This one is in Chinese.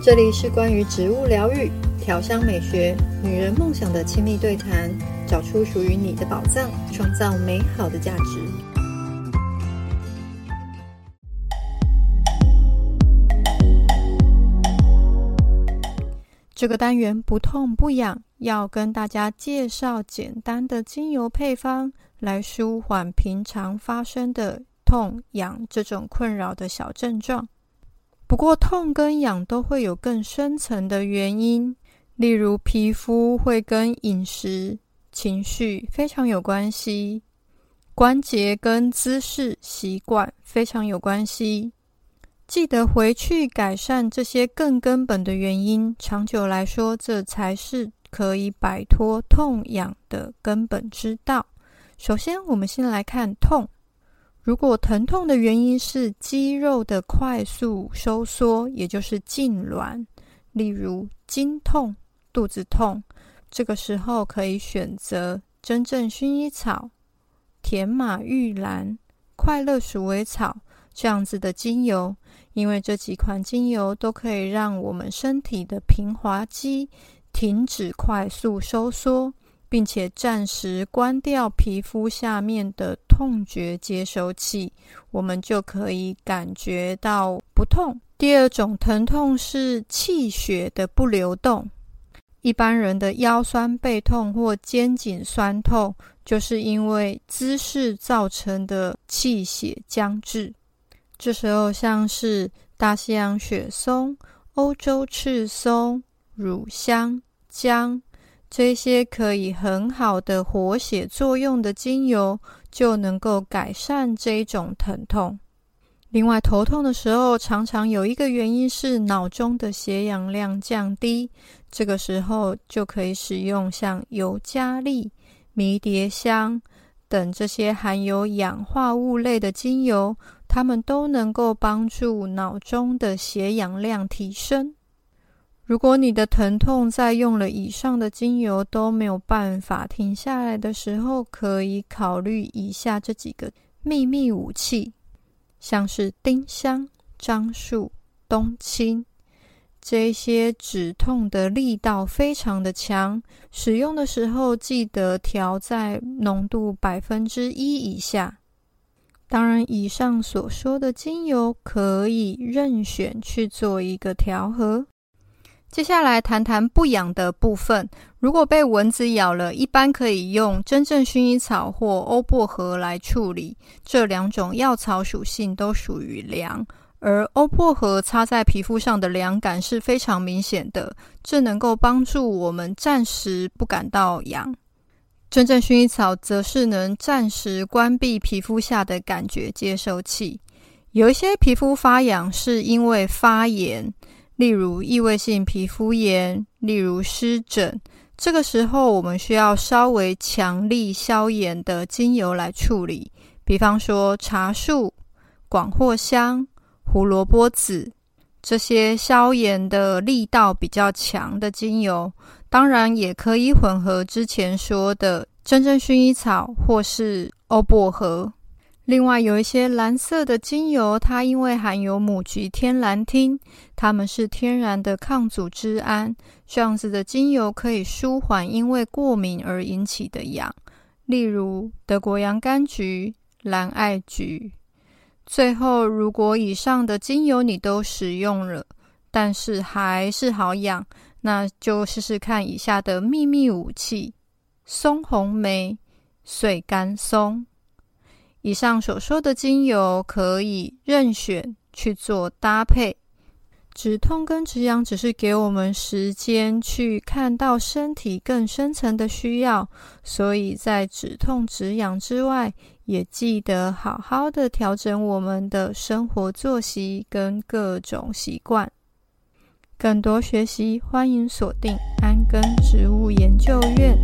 这里是关于植物疗愈、调香美学、女人梦想的亲密对谈，找出属于你的宝藏，创造美好的价值。这个单元不痛不痒，要跟大家介绍简单的精油配方，来舒缓平常发生的痛痒这种困扰的小症状。不过，痛跟痒都会有更深层的原因，例如皮肤会跟饮食、情绪非常有关系，关节跟姿势习惯非常有关系。记得回去改善这些更根本的原因，长久来说，这才是可以摆脱痛痒的根本之道。首先，我们先来看痛。如果疼痛的原因是肌肉的快速收缩，也就是痉挛，例如经痛、肚子痛，这个时候可以选择真正薰衣草、甜马玉兰、快乐鼠尾草这样子的精油，因为这几款精油都可以让我们身体的平滑肌停止快速收缩。并且暂时关掉皮肤下面的痛觉接收器，我们就可以感觉到不痛。第二种疼痛是气血的不流动，一般人的腰酸背痛或肩颈酸痛，就是因为姿势造成的气血僵滞。这时候，像是大西洋雪松、欧洲赤松、乳香、姜。这些可以很好的活血作用的精油，就能够改善这种疼痛。另外，头痛的时候，常常有一个原因是脑中的血氧量降低，这个时候就可以使用像尤加利、迷迭香等这些含有氧化物类的精油，它们都能够帮助脑中的血氧量提升。如果你的疼痛在用了以上的精油都没有办法停下来的时候，可以考虑以下这几个秘密武器，像是丁香、樟树、冬青，这些止痛的力道非常的强，使用的时候记得调在浓度百分之一以下。当然，以上所说的精油可以任选去做一个调和。接下来谈谈不痒的部分。如果被蚊子咬了，一般可以用真正薰衣草或欧薄荷来处理。这两种药草属性都属于凉，而欧薄荷擦在皮肤上的凉感是非常明显的，这能够帮助我们暂时不感到痒。真正薰衣草则是能暂时关闭皮肤下的感觉接收器。有一些皮肤发痒是因为发炎。例如异位性皮肤炎，例如湿疹，这个时候我们需要稍微强力消炎的精油来处理，比方说茶树、广藿香、胡萝卜籽这些消炎的力道比较强的精油，当然也可以混合之前说的真正薰衣草或是欧薄荷。另外有一些蓝色的精油，它因为含有母菊天蓝烃，它们是天然的抗组织胺，这样子的精油可以舒缓因为过敏而引起的痒，例如德国洋甘菊、蓝艾菊。最后，如果以上的精油你都使用了，但是还是好痒，那就试试看以下的秘密武器：松红梅、水甘松。以上所说的精油可以任选去做搭配，止痛跟止痒只是给我们时间去看到身体更深层的需要，所以在止痛止痒之外，也记得好好的调整我们的生活作息跟各种习惯。更多学习，欢迎锁定安根植物研究院。